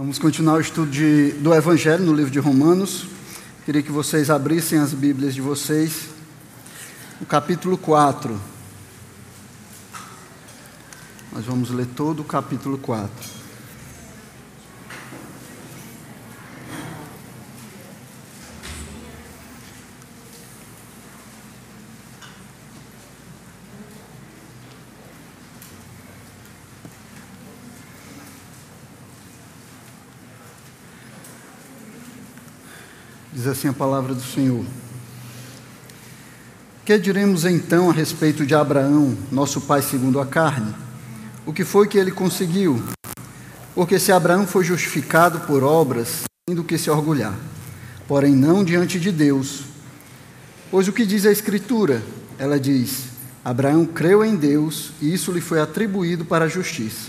Vamos continuar o estudo de, do Evangelho no livro de Romanos. Queria que vocês abrissem as Bíblias de vocês. No capítulo 4. Nós vamos ler todo o capítulo 4. Diz assim a palavra do Senhor. Que diremos então a respeito de Abraão, nosso pai segundo a carne? O que foi que ele conseguiu? Porque se Abraão foi justificado por obras, tem do que se orgulhar, porém não diante de Deus. Pois o que diz a Escritura? Ela diz: Abraão creu em Deus e isso lhe foi atribuído para a justiça.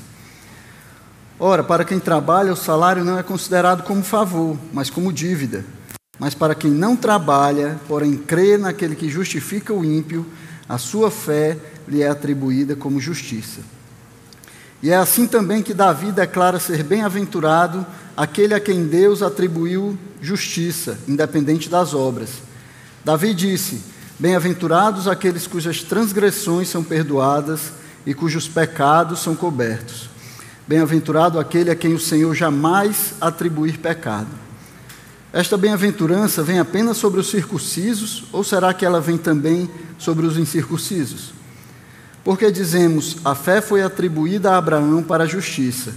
Ora, para quem trabalha, o salário não é considerado como favor, mas como dívida. Mas para quem não trabalha, porém crê naquele que justifica o ímpio, a sua fé lhe é atribuída como justiça. E é assim também que Davi declara ser bem-aventurado aquele a quem Deus atribuiu justiça, independente das obras. Davi disse: Bem-aventurados aqueles cujas transgressões são perdoadas e cujos pecados são cobertos. Bem-aventurado aquele a quem o Senhor jamais atribuir pecado. Esta bem-aventurança vem apenas sobre os circuncisos ou será que ela vem também sobre os incircuncisos? Porque dizemos, a fé foi atribuída a Abraão para a justiça.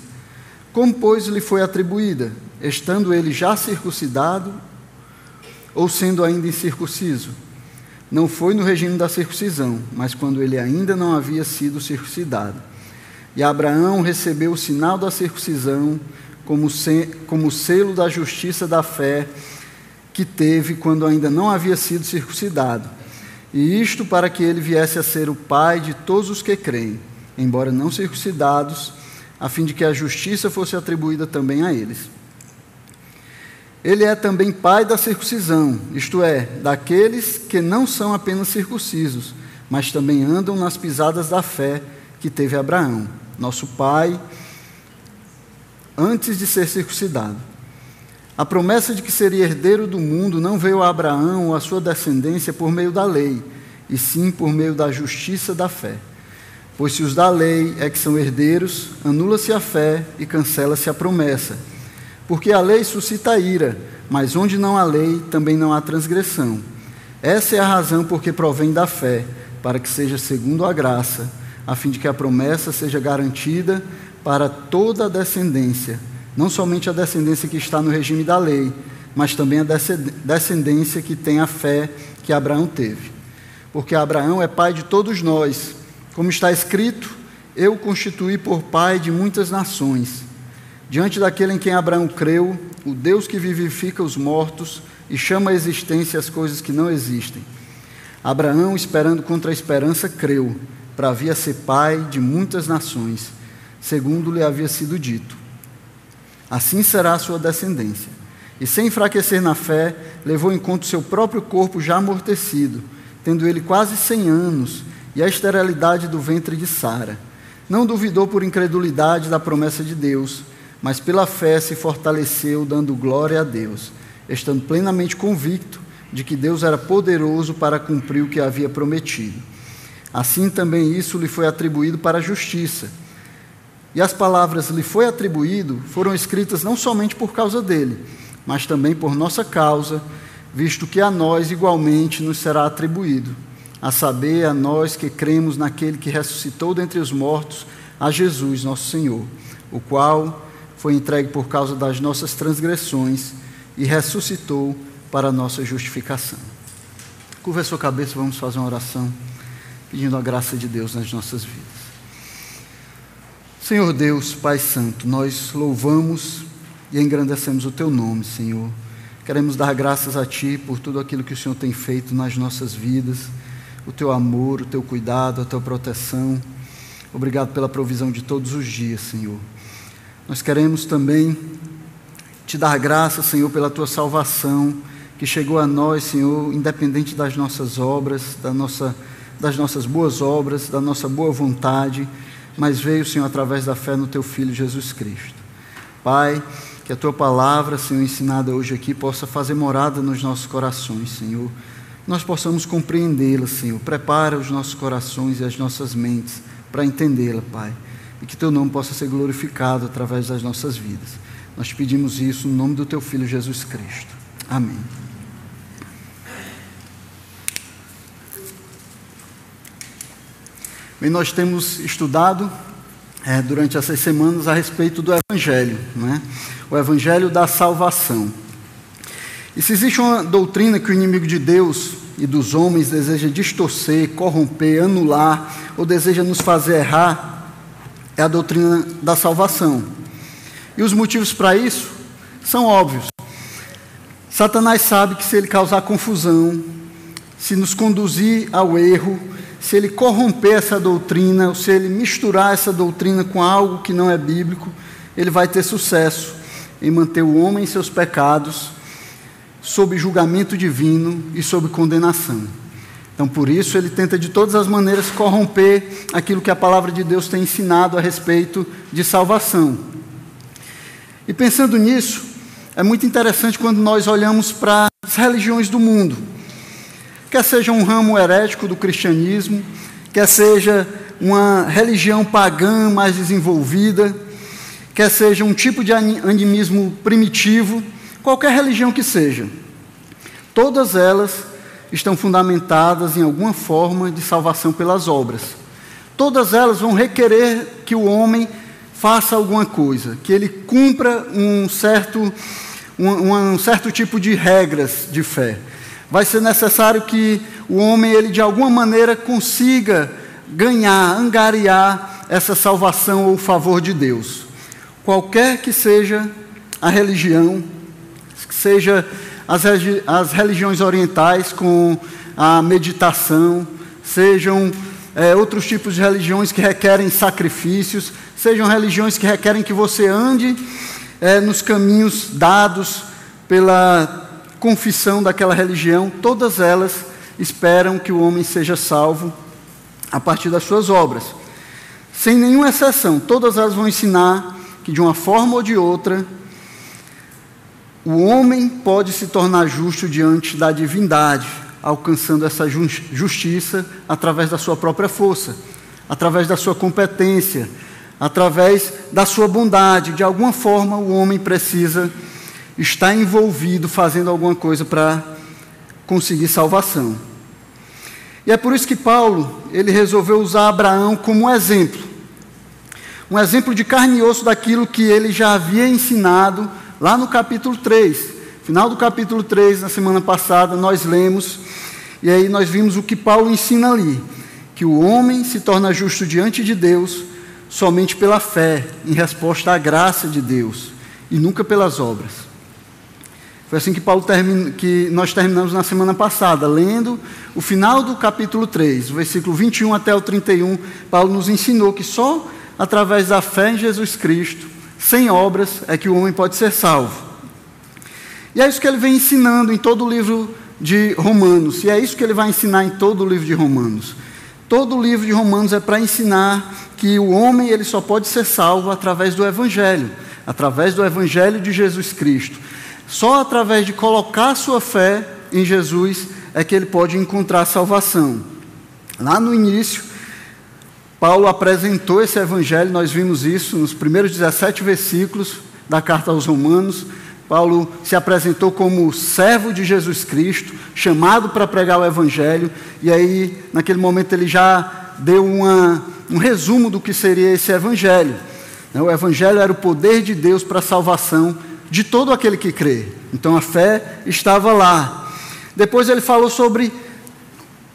Como, pois, lhe foi atribuída? Estando ele já circuncidado ou sendo ainda incircunciso? Não foi no regime da circuncisão, mas quando ele ainda não havia sido circuncidado. E Abraão recebeu o sinal da circuncisão como, se, como selo da justiça da fé que teve quando ainda não havia sido circuncidado. E isto para que ele viesse a ser o pai de todos os que creem, embora não circuncidados, a fim de que a justiça fosse atribuída também a eles. Ele é também pai da circuncisão, isto é, daqueles que não são apenas circuncisos, mas também andam nas pisadas da fé que teve Abraão, nosso pai antes de ser circuncidado. A promessa de que seria herdeiro do mundo não veio a Abraão ou a sua descendência por meio da lei, e sim por meio da justiça da fé. Pois se os da lei é que são herdeiros, anula-se a fé e cancela-se a promessa. Porque a lei suscita ira, mas onde não há lei, também não há transgressão. Essa é a razão porque provém da fé, para que seja segundo a graça, a fim de que a promessa seja garantida para toda a descendência, não somente a descendência que está no regime da lei, mas também a descendência que tem a fé que Abraão teve. Porque Abraão é pai de todos nós, como está escrito: Eu constituí por pai de muitas nações. Diante daquele em quem Abraão creu, o Deus que vivifica os mortos e chama à existência as coisas que não existem. Abraão, esperando contra a esperança, creu, para vir a ser pai de muitas nações segundo lhe havia sido dito. Assim será a sua descendência. E sem enfraquecer na fé, levou em conta o seu próprio corpo já amortecido, tendo ele quase cem anos, e a esterilidade do ventre de Sara. Não duvidou por incredulidade da promessa de Deus, mas pela fé se fortaleceu, dando glória a Deus, estando plenamente convicto de que Deus era poderoso para cumprir o que havia prometido. Assim também isso lhe foi atribuído para a justiça e as palavras lhe foi atribuído foram escritas não somente por causa dele, mas também por nossa causa, visto que a nós igualmente nos será atribuído, a saber, a nós que cremos naquele que ressuscitou dentre os mortos, a Jesus, nosso Senhor, o qual foi entregue por causa das nossas transgressões e ressuscitou para a nossa justificação. Curva a sua cabeça, vamos fazer uma oração, pedindo a graça de Deus nas nossas vidas. Senhor Deus, Pai Santo, nós louvamos e engrandecemos o Teu nome, Senhor. Queremos dar graças a Ti por tudo aquilo que o Senhor tem feito nas nossas vidas, o Teu amor, o Teu cuidado, a Tua proteção. Obrigado pela provisão de todos os dias, Senhor. Nós queremos também te dar graças, Senhor, pela Tua salvação que chegou a nós, Senhor, independente das nossas obras, da nossa, das nossas boas obras, da nossa boa vontade mas veio, Senhor, através da fé no Teu Filho Jesus Cristo. Pai, que a tua palavra, Senhor, ensinada hoje aqui, possa fazer morada nos nossos corações, Senhor. Nós possamos compreendê-la, Senhor. Prepara os nossos corações e as nossas mentes para entendê-la, Pai. E que teu nome possa ser glorificado através das nossas vidas. Nós pedimos isso no nome do teu Filho Jesus Cristo. Amém. Bem, nós temos estudado é, durante essas semanas a respeito do Evangelho, né? o Evangelho da salvação. E se existe uma doutrina que o inimigo de Deus e dos homens deseja distorcer, corromper, anular ou deseja nos fazer errar, é a doutrina da salvação. E os motivos para isso são óbvios. Satanás sabe que se ele causar confusão, se nos conduzir ao erro, se ele corromper essa doutrina, ou se ele misturar essa doutrina com algo que não é bíblico, ele vai ter sucesso em manter o homem em seus pecados, sob julgamento divino e sob condenação. Então, por isso, ele tenta de todas as maneiras corromper aquilo que a palavra de Deus tem ensinado a respeito de salvação. E pensando nisso, é muito interessante quando nós olhamos para as religiões do mundo quer seja um ramo herético do cristianismo, quer seja uma religião pagã mais desenvolvida, quer seja um tipo de animismo primitivo, qualquer religião que seja, todas elas estão fundamentadas em alguma forma de salvação pelas obras. Todas elas vão requerer que o homem faça alguma coisa, que ele cumpra um certo, um, um certo tipo de regras de fé vai ser necessário que o homem, ele de alguma maneira consiga ganhar, angariar essa salvação ou favor de Deus. Qualquer que seja a religião, seja as, as religiões orientais com a meditação, sejam é, outros tipos de religiões que requerem sacrifícios, sejam religiões que requerem que você ande é, nos caminhos dados pela confissão daquela religião, todas elas esperam que o homem seja salvo a partir das suas obras. Sem nenhuma exceção, todas elas vão ensinar que de uma forma ou de outra, o homem pode se tornar justo diante da divindade, alcançando essa justiça através da sua própria força, através da sua competência, através da sua bondade. De alguma forma, o homem precisa está envolvido fazendo alguma coisa para conseguir salvação. E é por isso que Paulo, ele resolveu usar Abraão como um exemplo. Um exemplo de carne e osso daquilo que ele já havia ensinado lá no capítulo 3. Final do capítulo 3, na semana passada, nós lemos, e aí nós vimos o que Paulo ensina ali: que o homem se torna justo diante de Deus somente pela fé, em resposta à graça de Deus, e nunca pelas obras. Foi assim que, Paulo termina, que nós terminamos na semana passada, lendo o final do capítulo 3, o versículo 21 até o 31. Paulo nos ensinou que só através da fé em Jesus Cristo, sem obras, é que o homem pode ser salvo. E é isso que ele vem ensinando em todo o livro de Romanos, e é isso que ele vai ensinar em todo o livro de Romanos. Todo o livro de Romanos é para ensinar que o homem ele só pode ser salvo através do Evangelho, através do Evangelho de Jesus Cristo. Só através de colocar sua fé em Jesus é que ele pode encontrar salvação. Lá no início, Paulo apresentou esse evangelho, nós vimos isso nos primeiros 17 versículos da carta aos Romanos. Paulo se apresentou como servo de Jesus Cristo, chamado para pregar o evangelho, e aí, naquele momento, ele já deu uma, um resumo do que seria esse evangelho. O evangelho era o poder de Deus para a salvação de todo aquele que crê. Então a fé estava lá. Depois ele falou sobre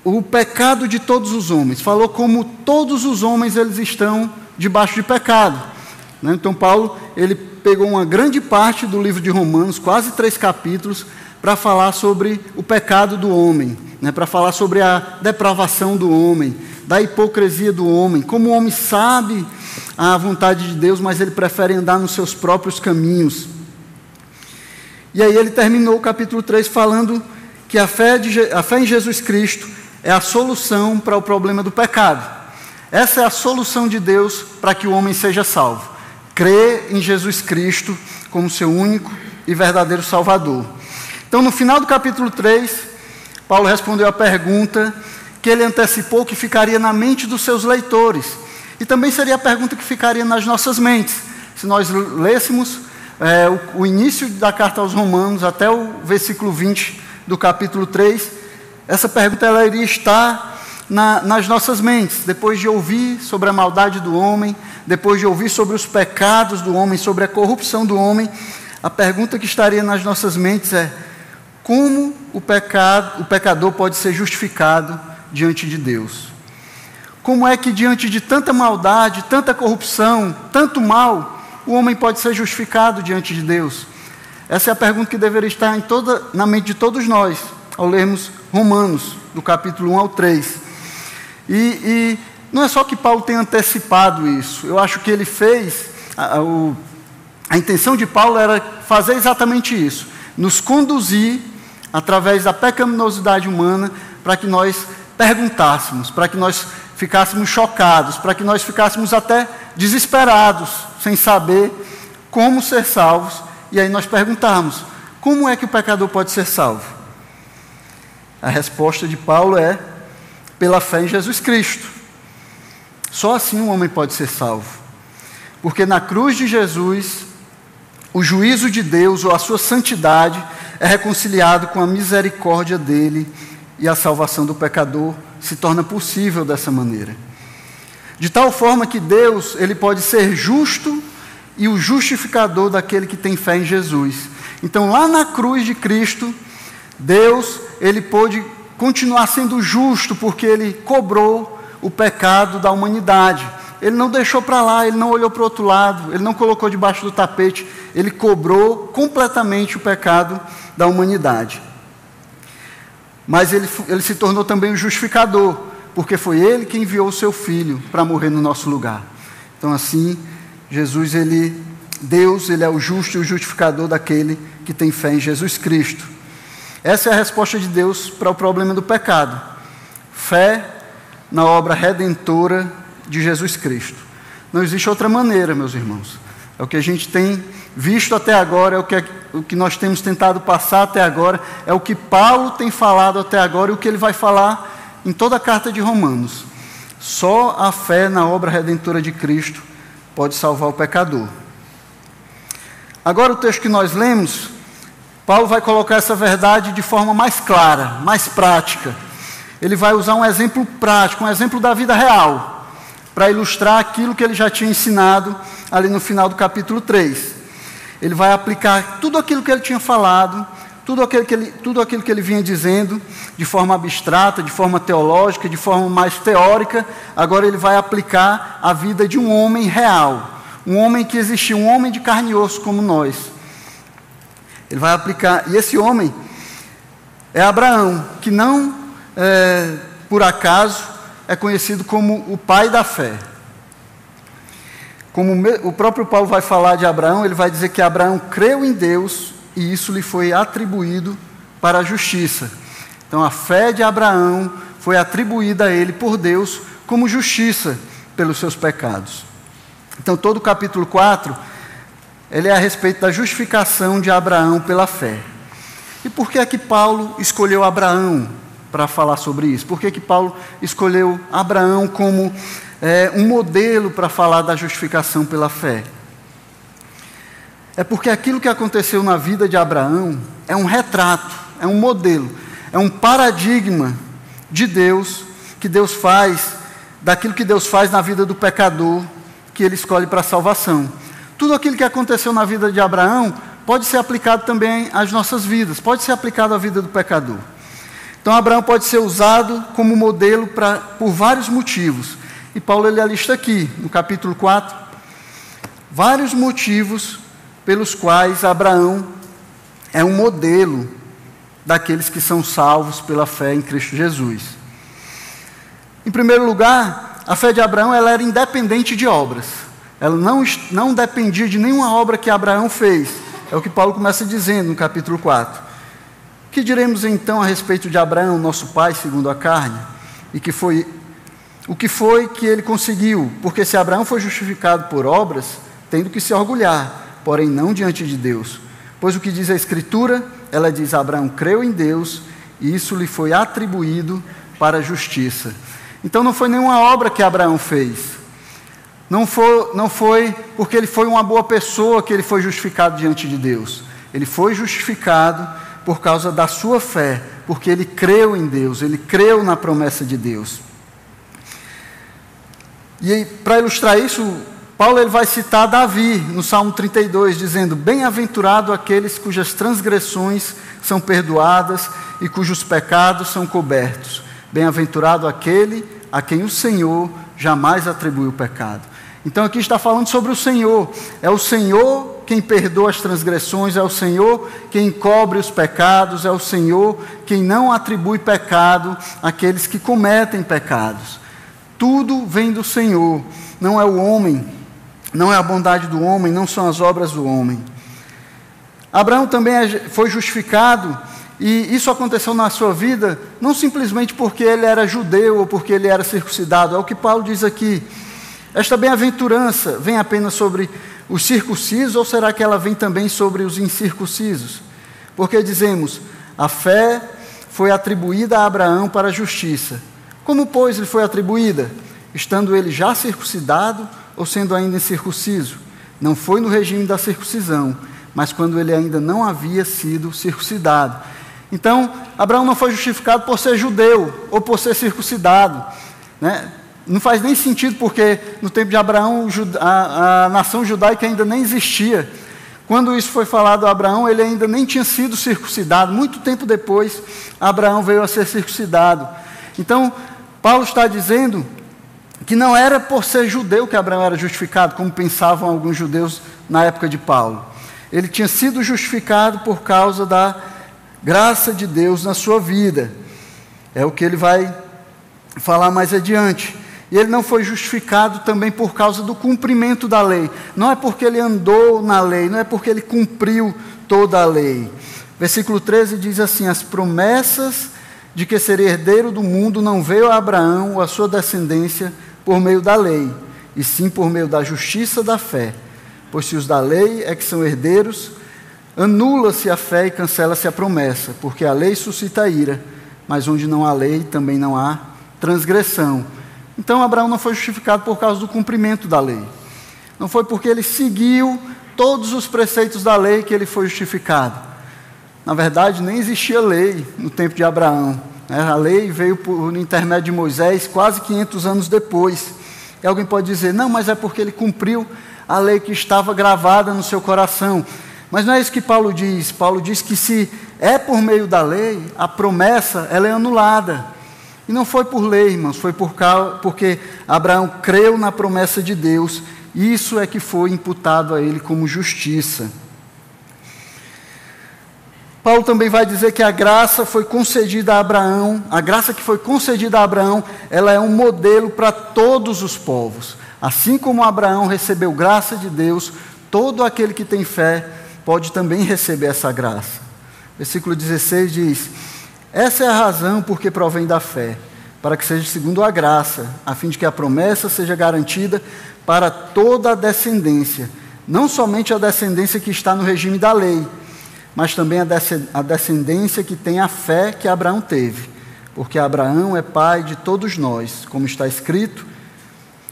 o pecado de todos os homens. Falou como todos os homens eles estão debaixo de pecado. Né? Então Paulo ele pegou uma grande parte do livro de Romanos, quase três capítulos, para falar sobre o pecado do homem, né? para falar sobre a depravação do homem, da hipocrisia do homem, como o homem sabe a vontade de Deus, mas ele prefere andar nos seus próprios caminhos. E aí ele terminou o capítulo 3 falando que a fé, de, a fé em Jesus Cristo é a solução para o problema do pecado. Essa é a solução de Deus para que o homem seja salvo. crê em Jesus Cristo como seu único e verdadeiro Salvador. Então, no final do capítulo 3, Paulo respondeu a pergunta que ele antecipou que ficaria na mente dos seus leitores. E também seria a pergunta que ficaria nas nossas mentes, se nós lêssemos é, o, o, início da carta aos Romanos até o versículo 20 do capítulo 3, essa pergunta ela iria estar na, nas nossas mentes, depois de ouvir sobre a maldade do homem, depois de ouvir sobre os pecados do homem, sobre a corrupção do homem, a pergunta que estaria nas nossas mentes é: como o, pecado, o pecador pode ser justificado diante de Deus? Como é que diante de tanta maldade, tanta corrupção, tanto mal, o homem pode ser justificado diante de Deus? Essa é a pergunta que deveria estar em toda, na mente de todos nós, ao lermos Romanos, do capítulo 1 ao 3. E, e não é só que Paulo tenha antecipado isso, eu acho que ele fez, a, a, o, a intenção de Paulo era fazer exatamente isso, nos conduzir através da pecaminosidade humana para que nós perguntássemos, para que nós ficássemos chocados, para que nós ficássemos até desesperados, sem saber como ser salvos, e aí nós perguntarmos: como é que o pecador pode ser salvo? A resposta de Paulo é pela fé em Jesus Cristo. Só assim um homem pode ser salvo. Porque na cruz de Jesus, o juízo de Deus ou a sua santidade é reconciliado com a misericórdia dele e a salvação do pecador se torna possível dessa maneira. De tal forma que Deus, ele pode ser justo e o justificador daquele que tem fé em Jesus. Então, lá na cruz de Cristo, Deus, ele pôde continuar sendo justo porque ele cobrou o pecado da humanidade. Ele não deixou para lá, ele não olhou para o outro lado, ele não colocou debaixo do tapete, ele cobrou completamente o pecado da humanidade mas ele, ele se tornou também o justificador, porque foi ele que enviou o seu filho para morrer no nosso lugar. Então, assim, Jesus, ele, Deus, ele é o justo e o justificador daquele que tem fé em Jesus Cristo. Essa é a resposta de Deus para o problema do pecado. Fé na obra redentora de Jesus Cristo. Não existe outra maneira, meus irmãos. É o que a gente tem visto até agora, é o que, é, o que nós temos tentado passar até agora, é o que Paulo tem falado até agora e o que ele vai falar em toda a carta de Romanos. Só a fé na obra redentora de Cristo pode salvar o pecador. Agora, o texto que nós lemos, Paulo vai colocar essa verdade de forma mais clara, mais prática. Ele vai usar um exemplo prático, um exemplo da vida real, para ilustrar aquilo que ele já tinha ensinado ali no final do capítulo 3 ele vai aplicar tudo aquilo que ele tinha falado, tudo aquilo que ele, tudo aquilo que ele vinha dizendo, de forma abstrata, de forma teológica, de forma mais teórica, agora ele vai aplicar a vida de um homem real, um homem que existia, um homem de carne e osso como nós. Ele vai aplicar, e esse homem é Abraão, que não, é, por acaso, é conhecido como o pai da fé. Como o próprio Paulo vai falar de Abraão, ele vai dizer que Abraão creu em Deus e isso lhe foi atribuído para a justiça. Então a fé de Abraão foi atribuída a ele por Deus como justiça pelos seus pecados. Então todo o capítulo 4 ele é a respeito da justificação de Abraão pela fé. E por que é que Paulo escolheu Abraão para falar sobre isso? Por que, que Paulo escolheu Abraão como é, um modelo para falar da justificação pela fé. É porque aquilo que aconteceu na vida de Abraão é um retrato, é um modelo, é um paradigma de Deus, que Deus faz, daquilo que Deus faz na vida do pecador, que ele escolhe para a salvação. Tudo aquilo que aconteceu na vida de Abraão pode ser aplicado também às nossas vidas, pode ser aplicado à vida do pecador. Então, Abraão pode ser usado como modelo por vários motivos. E Paulo ele alista aqui, no capítulo 4, vários motivos pelos quais Abraão é um modelo daqueles que são salvos pela fé em Cristo Jesus. Em primeiro lugar, a fé de Abraão ela era independente de obras. Ela não, não dependia de nenhuma obra que Abraão fez. É o que Paulo começa dizendo no capítulo 4. Que diremos então a respeito de Abraão, nosso pai segundo a carne, e que foi o que foi que ele conseguiu? Porque se Abraão foi justificado por obras, tendo que se orgulhar, porém não diante de Deus. Pois o que diz a Escritura, ela diz: Abraão creu em Deus e isso lhe foi atribuído para a justiça. Então não foi nenhuma obra que Abraão fez. Não foi, não foi porque ele foi uma boa pessoa que ele foi justificado diante de Deus. Ele foi justificado por causa da sua fé, porque ele creu em Deus, ele creu na promessa de Deus. E para ilustrar isso, Paulo ele vai citar Davi no Salmo 32, dizendo: Bem-aventurado aqueles cujas transgressões são perdoadas e cujos pecados são cobertos. Bem-aventurado aquele a quem o Senhor jamais atribuiu pecado. Então aqui está falando sobre o Senhor. É o Senhor quem perdoa as transgressões, é o Senhor quem cobre os pecados, é o Senhor quem não atribui pecado àqueles que cometem pecados. Tudo vem do Senhor, não é o homem, não é a bondade do homem, não são as obras do homem. Abraão também é foi justificado, e isso aconteceu na sua vida, não simplesmente porque ele era judeu ou porque ele era circuncidado, é o que Paulo diz aqui. Esta bem-aventurança vem apenas sobre os circuncisos ou será que ela vem também sobre os incircuncisos? Porque dizemos, a fé foi atribuída a Abraão para a justiça. Como, pois, lhe foi atribuída? Estando ele já circuncidado ou sendo ainda incircunciso? Não foi no regime da circuncisão, mas quando ele ainda não havia sido circuncidado. Então, Abraão não foi justificado por ser judeu ou por ser circuncidado. Né? Não faz nem sentido, porque no tempo de Abraão a, a nação judaica ainda nem existia. Quando isso foi falado a Abraão, ele ainda nem tinha sido circuncidado. Muito tempo depois, Abraão veio a ser circuncidado. Então, Paulo está dizendo que não era por ser judeu que Abraão era justificado, como pensavam alguns judeus na época de Paulo. Ele tinha sido justificado por causa da graça de Deus na sua vida. É o que ele vai falar mais adiante. E ele não foi justificado também por causa do cumprimento da lei. Não é porque ele andou na lei, não é porque ele cumpriu toda a lei. Versículo 13 diz assim: As promessas de que seria herdeiro do mundo não veio a Abraão ou a sua descendência por meio da lei, e sim por meio da justiça da fé. Pois se os da lei é que são herdeiros, anula-se a fé e cancela-se a promessa, porque a lei suscita ira, mas onde não há lei também não há transgressão. Então Abraão não foi justificado por causa do cumprimento da lei. Não foi porque ele seguiu todos os preceitos da lei que ele foi justificado. Na verdade, nem existia lei no tempo de Abraão. Né? A lei veio por intermédio de Moisés quase 500 anos depois. E alguém pode dizer, não, mas é porque ele cumpriu a lei que estava gravada no seu coração. Mas não é isso que Paulo diz. Paulo diz que se é por meio da lei, a promessa ela é anulada. E não foi por lei, irmãos, foi por causa, porque Abraão creu na promessa de Deus. Isso é que foi imputado a ele como justiça. Paulo também vai dizer que a graça foi concedida a Abraão, a graça que foi concedida a Abraão, ela é um modelo para todos os povos. Assim como Abraão recebeu graça de Deus, todo aquele que tem fé pode também receber essa graça. Versículo 16 diz: essa é a razão por que provém da fé, para que seja segundo a graça, a fim de que a promessa seja garantida para toda a descendência, não somente a descendência que está no regime da lei, mas também a descendência que tem a fé que Abraão teve, porque Abraão é pai de todos nós, como está escrito: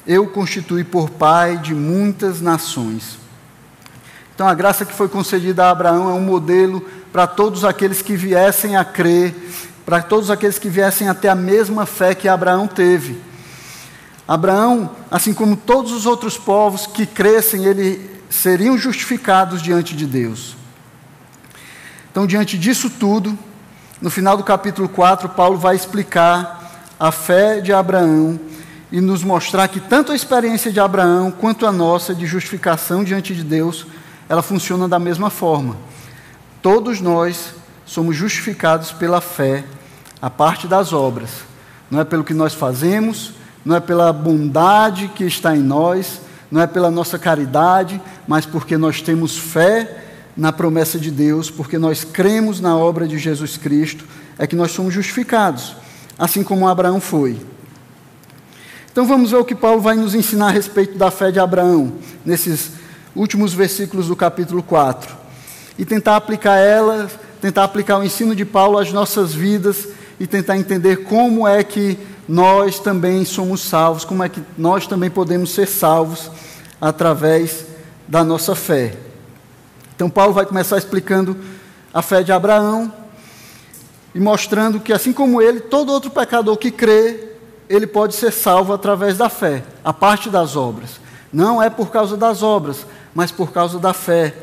Eu constituí por pai de muitas nações. Então, a graça que foi concedida a Abraão é um modelo para todos aqueles que viessem a crer, para todos aqueles que viessem a ter a mesma fé que Abraão teve. Abraão, assim como todos os outros povos que crescem, eles seriam justificados diante de Deus. Então, diante disso tudo, no final do capítulo 4, Paulo vai explicar a fé de Abraão e nos mostrar que tanto a experiência de Abraão quanto a nossa de justificação diante de Deus ela funciona da mesma forma. Todos nós somos justificados pela fé, a parte das obras. Não é pelo que nós fazemos, não é pela bondade que está em nós, não é pela nossa caridade, mas porque nós temos fé na promessa de Deus, porque nós cremos na obra de Jesus Cristo, é que nós somos justificados, assim como Abraão foi. Então vamos ver o que Paulo vai nos ensinar a respeito da fé de Abraão, nesses últimos versículos do capítulo 4 e tentar aplicar elas, tentar aplicar o ensino de Paulo às nossas vidas e tentar entender como é que nós também somos salvos, como é que nós também podemos ser salvos através da nossa fé. Então, Paulo vai começar explicando a fé de Abraão e mostrando que, assim como ele, todo outro pecador que crê, ele pode ser salvo através da fé, a parte das obras. Não é por causa das obras, mas por causa da fé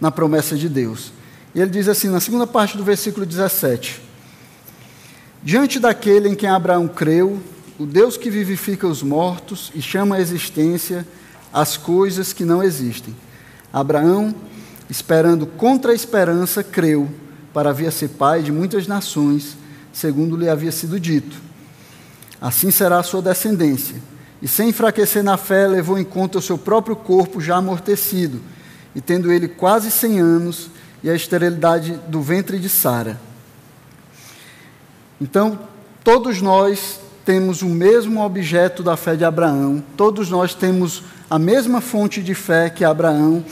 na promessa de Deus. E ele diz assim, na segunda parte do versículo 17: Diante daquele em quem Abraão creu, o Deus que vivifica os mortos e chama à existência as coisas que não existem. Abraão, esperando contra a esperança, creu para vir a ser pai de muitas nações, segundo lhe havia sido dito. Assim será a sua descendência. E sem enfraquecer na fé, levou em conta o seu próprio corpo já amortecido, e tendo ele quase cem anos, e a esterilidade do ventre de Sara. Então, todos nós temos o mesmo objeto da fé de Abraão, todos nós temos a mesma fonte de fé que Abraão,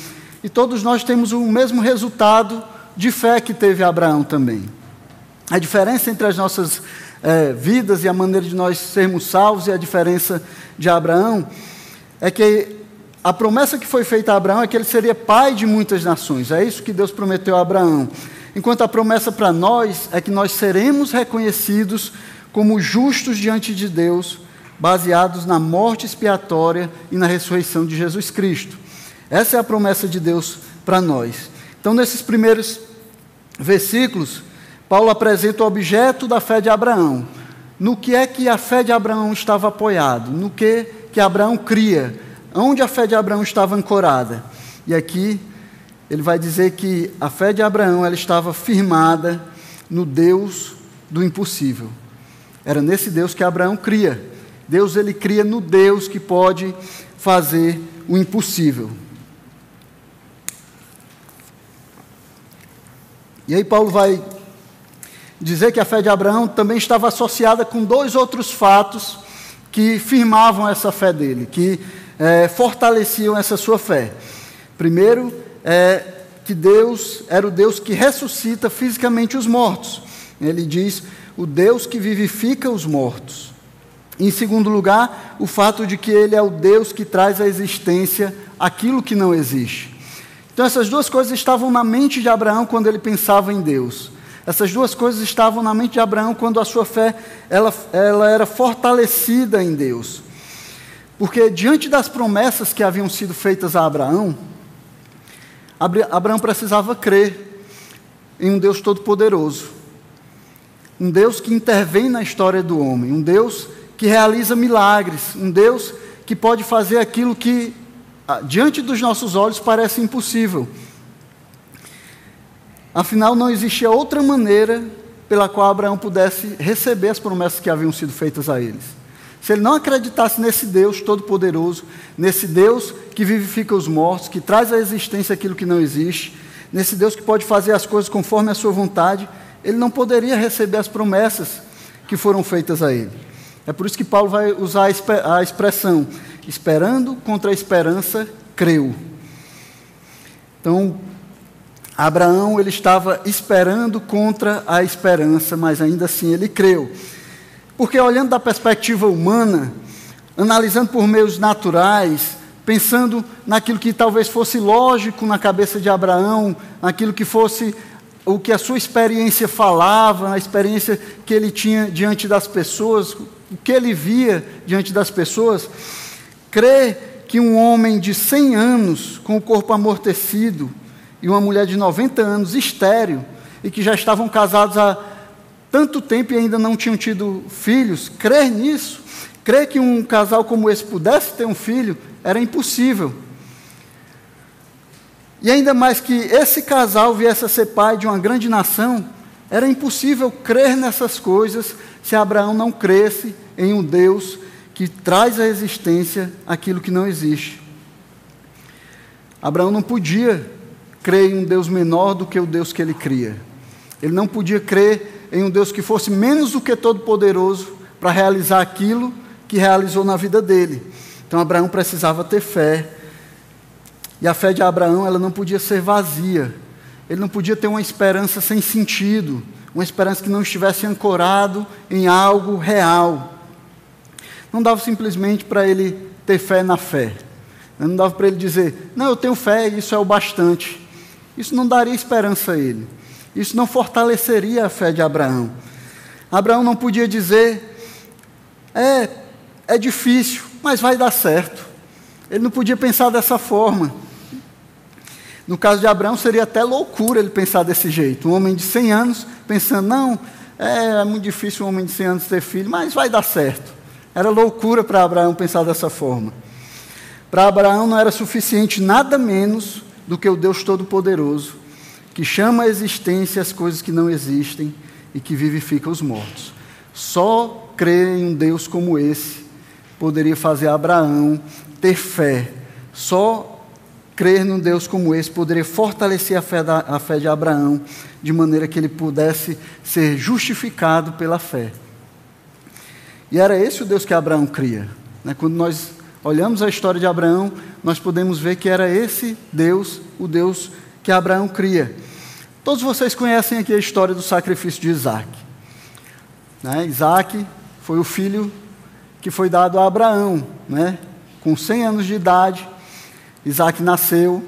e todos nós temos o mesmo resultado de fé que teve Abraão também. A diferença entre as nossas é, vidas e a maneira de nós sermos salvos e a diferença de Abraão é que a promessa que foi feita a Abraão é que ele seria pai de muitas nações. É isso que Deus prometeu a Abraão. Enquanto a promessa para nós é que nós seremos reconhecidos como justos diante de Deus, baseados na morte expiatória e na ressurreição de Jesus Cristo. Essa é a promessa de Deus para nós. Então, nesses primeiros versículos, Paulo apresenta o objeto da fé de Abraão. No que é que a fé de Abraão estava apoiado? No que que Abraão cria? Onde a fé de Abraão estava ancorada? E aqui ele vai dizer que a fé de Abraão ela estava firmada no Deus do impossível. Era nesse Deus que Abraão cria. Deus ele cria no Deus que pode fazer o impossível. E aí Paulo vai dizer que a fé de Abraão também estava associada com dois outros fatos que firmavam essa fé dele, que é, fortaleciam essa sua fé. Primeiro, é que Deus era o Deus que ressuscita fisicamente os mortos. Ele diz, o Deus que vivifica os mortos. Em segundo lugar, o fato de que Ele é o Deus que traz à existência aquilo que não existe. Então, essas duas coisas estavam na mente de Abraão quando ele pensava em Deus. Essas duas coisas estavam na mente de Abraão quando a sua fé ela, ela era fortalecida em Deus. Porque diante das promessas que haviam sido feitas a Abraão, Abraão precisava crer em um Deus todo-poderoso. Um Deus que intervém na história do homem, um Deus que realiza milagres, um Deus que pode fazer aquilo que diante dos nossos olhos parece impossível. Afinal, não existia outra maneira pela qual Abraão pudesse receber as promessas que haviam sido feitas a eles. Se ele não acreditasse nesse Deus todo-poderoso, nesse Deus que vivifica os mortos, que traz à existência aquilo que não existe, nesse Deus que pode fazer as coisas conforme a sua vontade, ele não poderia receber as promessas que foram feitas a ele. É por isso que Paulo vai usar a expressão: esperando contra a esperança, creu. Então, Abraão ele estava esperando contra a esperança, mas ainda assim ele creu. Porque olhando da perspectiva humana, analisando por meios naturais, pensando naquilo que talvez fosse lógico na cabeça de Abraão, naquilo que fosse o que a sua experiência falava, a experiência que ele tinha diante das pessoas, o que ele via diante das pessoas, crer que um homem de 100 anos, com o corpo amortecido, e uma mulher de 90 anos, estéreo, e que já estavam casados há tanto tempo e ainda não tinham tido filhos, crer nisso, crer que um casal como esse pudesse ter um filho, era impossível. E ainda mais que esse casal viesse a ser pai de uma grande nação, era impossível crer nessas coisas se Abraão não cresce em um Deus que traz à existência aquilo que não existe. Abraão não podia crer em um Deus menor do que o Deus que ele cria. Ele não podia crer em um Deus que fosse menos do que todo-poderoso para realizar aquilo que realizou na vida dele. Então Abraão precisava ter fé E a fé de Abraão, ela não podia ser vazia. Ele não podia ter uma esperança sem sentido, uma esperança que não estivesse ancorado em algo real. Não dava simplesmente para ele ter fé na fé. Não dava para ele dizer, não, eu tenho fé, isso é o bastante. Isso não daria esperança a ele. Isso não fortaleceria a fé de Abraão. Abraão não podia dizer, é, é difícil, mas vai dar certo. Ele não podia pensar dessa forma. No caso de Abraão, seria até loucura ele pensar desse jeito. Um homem de 100 anos pensando, não, é, é muito difícil um homem de 100 anos ter filho, mas vai dar certo. Era loucura para Abraão pensar dessa forma. Para Abraão não era suficiente nada menos do que o Deus Todo-Poderoso, que chama à existência as coisas que não existem e que vivifica os mortos. Só crer em um Deus como esse poderia fazer Abraão ter fé. Só crer num Deus como esse poderia fortalecer a fé, da, a fé de Abraão, de maneira que ele pudesse ser justificado pela fé. E era esse o Deus que Abraão cria. Né? Quando nós olhamos a história de Abraão, nós podemos ver que era esse Deus, o Deus que Abraão cria. Todos vocês conhecem aqui a história do sacrifício de Isaac. Né? Isaac foi o filho que foi dado a Abraão, né? com 100 anos de idade. Isaac nasceu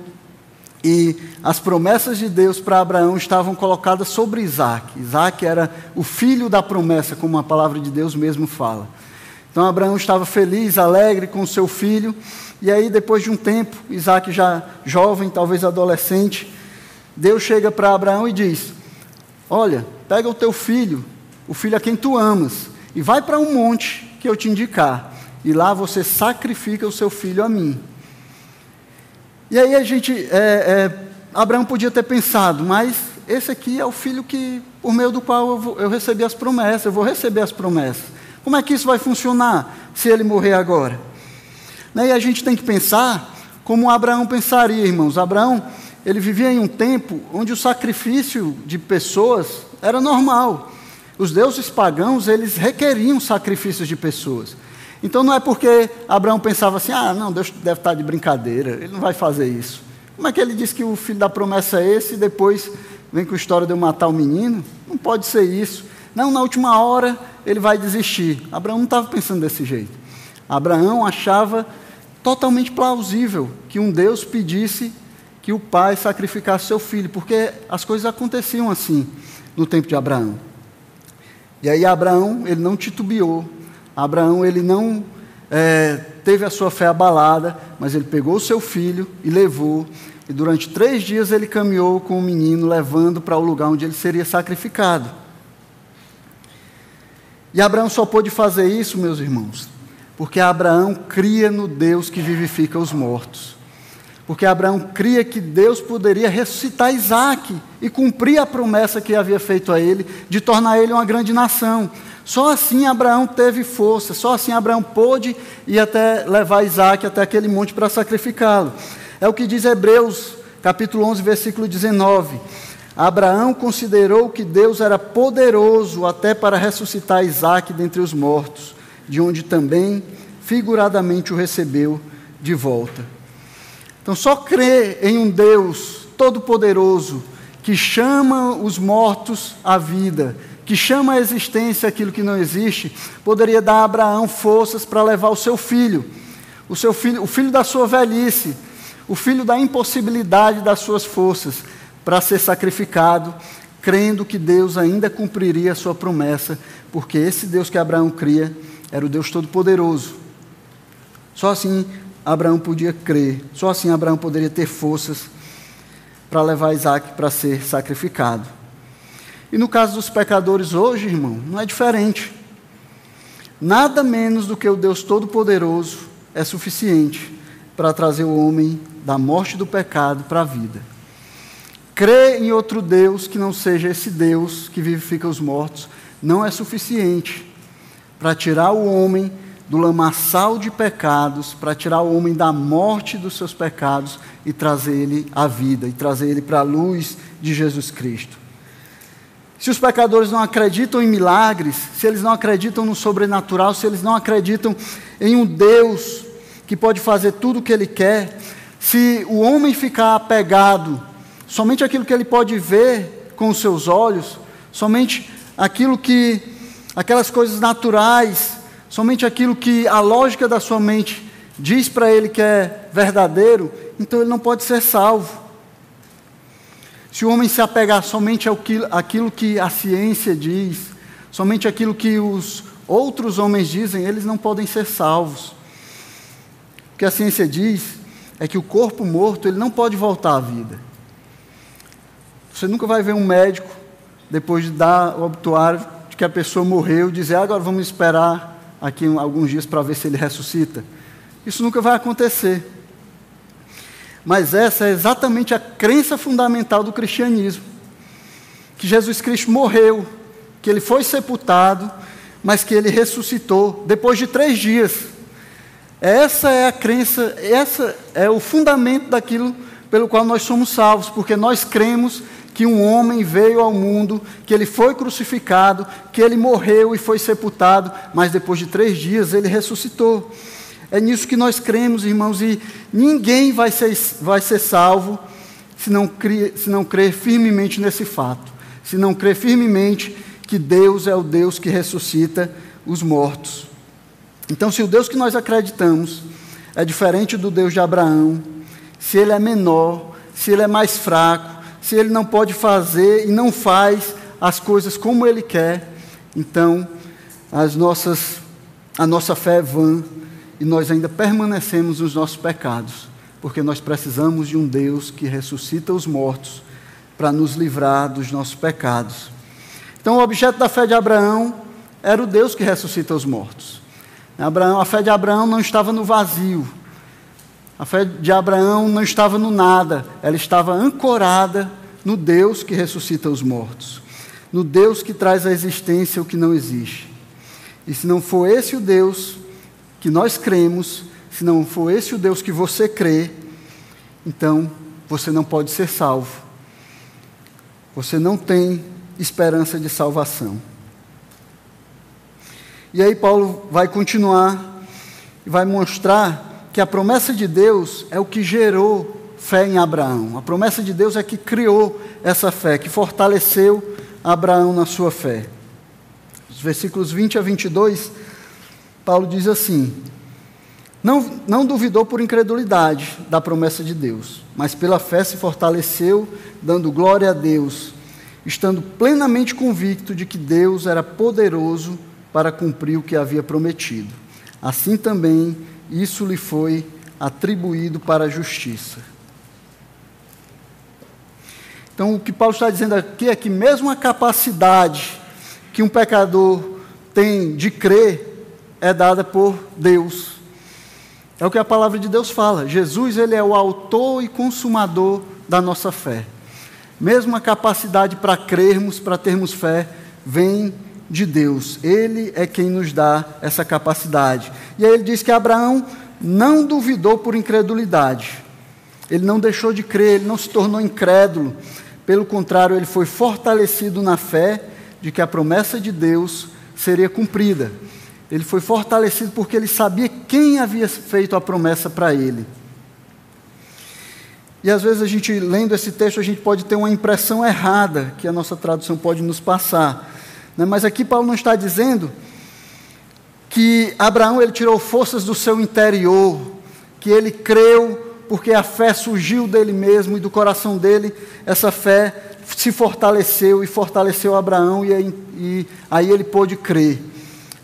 e as promessas de Deus para Abraão estavam colocadas sobre Isaac. Isaac era o filho da promessa, como a palavra de Deus mesmo fala. Então Abraão estava feliz, alegre com seu filho, e aí depois de um tempo, Isaac já jovem, talvez adolescente, Deus chega para Abraão e diz: Olha, pega o teu filho, o filho a quem tu amas, e vai para um monte que eu te indicar, e lá você sacrifica o seu filho a mim. E aí a gente, é, é, Abraão podia ter pensado, mas esse aqui é o filho que, por meio do qual eu, vou, eu recebi as promessas, eu vou receber as promessas. Como é que isso vai funcionar se ele morrer agora? Né, e a gente tem que pensar como Abraão pensaria, irmãos. Abraão, ele vivia em um tempo onde o sacrifício de pessoas era normal. Os deuses pagãos, eles requeriam sacrifícios de pessoas. Então não é porque Abraão pensava assim, ah, não, Deus deve estar de brincadeira, ele não vai fazer isso. Como é que ele diz que o filho da promessa é esse e depois vem com a história de eu matar o menino? Não pode ser isso. Não, na última hora ele vai desistir. Abraão não estava pensando desse jeito. Abraão achava totalmente plausível que um Deus pedisse que o pai sacrificasse seu filho, porque as coisas aconteciam assim no tempo de Abraão. E aí Abraão, ele não titubeou, Abraão ele não é, teve a sua fé abalada, mas ele pegou o seu filho e levou. E durante três dias ele caminhou com o menino, levando para o lugar onde ele seria sacrificado. E Abraão só pôde fazer isso, meus irmãos, porque Abraão cria no Deus que vivifica os mortos. Porque Abraão cria que Deus poderia ressuscitar Isaac e cumprir a promessa que havia feito a ele de tornar ele uma grande nação. Só assim Abraão teve força, só assim Abraão pôde ir até levar Isaac até aquele monte para sacrificá-lo. É o que diz Hebreus, capítulo 11, versículo 19. Abraão considerou que Deus era poderoso até para ressuscitar Isaac dentre os mortos, de onde também figuradamente o recebeu de volta. Então, só crer em um Deus todo-poderoso que chama os mortos à vida, que chama à existência aquilo que não existe, poderia dar a Abraão forças para levar o seu filho, o seu filho, o filho da sua velhice, o filho da impossibilidade das suas forças, para ser sacrificado, crendo que Deus ainda cumpriria a sua promessa, porque esse Deus que Abraão cria era o Deus Todo-Poderoso. Só assim Abraão podia crer, só assim Abraão poderia ter forças para levar Isaac para ser sacrificado. E no caso dos pecadores hoje, irmão, não é diferente. Nada menos do que o Deus Todo-Poderoso é suficiente para trazer o homem da morte do pecado para a vida. Crer em outro Deus que não seja esse Deus que vivifica os mortos não é suficiente para tirar o homem do lamaçal de pecados, para tirar o homem da morte dos seus pecados e trazer ele à vida, e trazer ele para a luz de Jesus Cristo. Se os pecadores não acreditam em milagres, se eles não acreditam no sobrenatural, se eles não acreditam em um Deus que pode fazer tudo o que Ele quer, se o homem ficar apegado somente aquilo que ele pode ver com os seus olhos, somente aquilo que, aquelas coisas naturais, somente aquilo que a lógica da sua mente diz para ele que é verdadeiro, então ele não pode ser salvo. Se o homem se apegar somente àquilo que a ciência diz, somente aquilo que os outros homens dizem, eles não podem ser salvos. O que a ciência diz é que o corpo morto ele não pode voltar à vida. Você nunca vai ver um médico, depois de dar o obituário de que a pessoa morreu, dizer agora vamos esperar aqui alguns dias para ver se ele ressuscita. Isso nunca vai acontecer. Mas essa é exatamente a crença fundamental do cristianismo: que Jesus Cristo morreu, que ele foi sepultado, mas que ele ressuscitou depois de três dias. Essa é a crença, essa é o fundamento daquilo pelo qual nós somos salvos, porque nós cremos que um homem veio ao mundo, que ele foi crucificado, que ele morreu e foi sepultado, mas depois de três dias ele ressuscitou. É nisso que nós cremos, irmãos, e ninguém vai ser, vai ser salvo se não, crer, se não crer firmemente nesse fato, se não crer firmemente que Deus é o Deus que ressuscita os mortos. Então, se o Deus que nós acreditamos é diferente do Deus de Abraão, se ele é menor, se ele é mais fraco, se ele não pode fazer e não faz as coisas como ele quer, então as nossas, a nossa fé é vã e nós ainda permanecemos nos nossos pecados, porque nós precisamos de um Deus que ressuscita os mortos para nos livrar dos nossos pecados. Então, o objeto da fé de Abraão era o Deus que ressuscita os mortos. Abraão, a fé de Abraão não estava no vazio. A fé de Abraão não estava no nada. Ela estava ancorada no Deus que ressuscita os mortos. No Deus que traz à existência o que não existe. E se não for esse o Deus que nós cremos, se não for esse o Deus que você crê, então você não pode ser salvo. Você não tem esperança de salvação. E aí Paulo vai continuar e vai mostrar que a promessa de Deus é o que gerou fé em Abraão. A promessa de Deus é que criou essa fé, que fortaleceu Abraão na sua fé. Os versículos 20 a 22, Paulo diz assim: não, não duvidou por incredulidade da promessa de Deus, mas pela fé se fortaleceu, dando glória a Deus, estando plenamente convicto de que Deus era poderoso para cumprir o que havia prometido. Assim também isso lhe foi atribuído para a justiça. Então, o que Paulo está dizendo aqui é que, mesmo a capacidade que um pecador tem de crer é dada por Deus. É o que a palavra de Deus fala. Jesus, ele é o autor e consumador da nossa fé. Mesmo a capacidade para crermos, para termos fé, vem de Deus. Ele é quem nos dá essa capacidade. E aí ele diz que Abraão não duvidou por incredulidade. Ele não deixou de crer, ele não se tornou incrédulo. Pelo contrário, ele foi fortalecido na fé de que a promessa de Deus seria cumprida. Ele foi fortalecido porque ele sabia quem havia feito a promessa para ele. E às vezes a gente, lendo esse texto, a gente pode ter uma impressão errada que a nossa tradução pode nos passar. Né? Mas aqui Paulo não está dizendo que Abraão ele tirou forças do seu interior, que ele creu porque a fé surgiu dele mesmo e do coração dele, essa fé se fortaleceu e fortaleceu Abraão e aí, e aí ele pôde crer.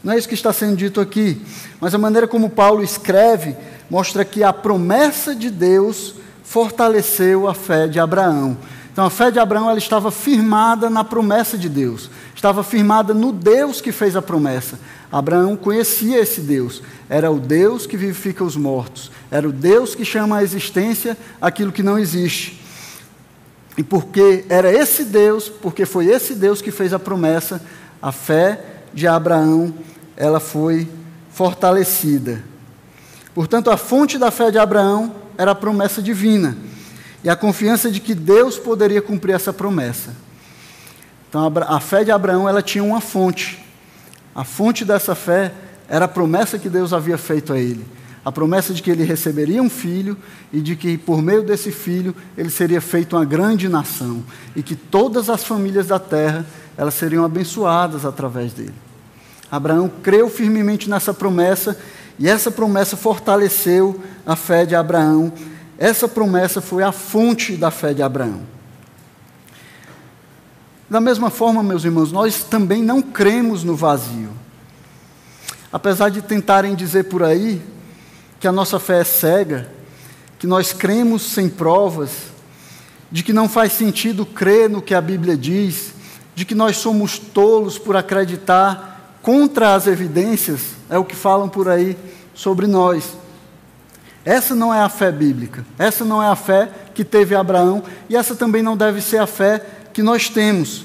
Não é isso que está sendo dito aqui, mas a maneira como Paulo escreve mostra que a promessa de Deus fortaleceu a fé de Abraão. Então a fé de Abraão ela estava firmada na promessa de Deus, estava firmada no Deus que fez a promessa. Abraão conhecia esse Deus, era o Deus que vivifica os mortos, era o Deus que chama à existência aquilo que não existe. E porque era esse Deus, porque foi esse Deus que fez a promessa, a fé de Abraão ela foi fortalecida. Portanto, a fonte da fé de Abraão era a promessa divina e a confiança de que Deus poderia cumprir essa promessa. Então, a fé de Abraão ela tinha uma fonte. A fonte dessa fé era a promessa que Deus havia feito a ele. A promessa de que ele receberia um filho e de que por meio desse filho ele seria feito uma grande nação e que todas as famílias da terra elas seriam abençoadas através dele. Abraão creu firmemente nessa promessa e essa promessa fortaleceu a fé de Abraão. Essa promessa foi a fonte da fé de Abraão. Da mesma forma, meus irmãos, nós também não cremos no vazio. Apesar de tentarem dizer por aí que a nossa fé é cega, que nós cremos sem provas, de que não faz sentido crer no que a Bíblia diz, de que nós somos tolos por acreditar contra as evidências, é o que falam por aí sobre nós. Essa não é a fé bíblica, essa não é a fé que teve Abraão e essa também não deve ser a fé que nós temos.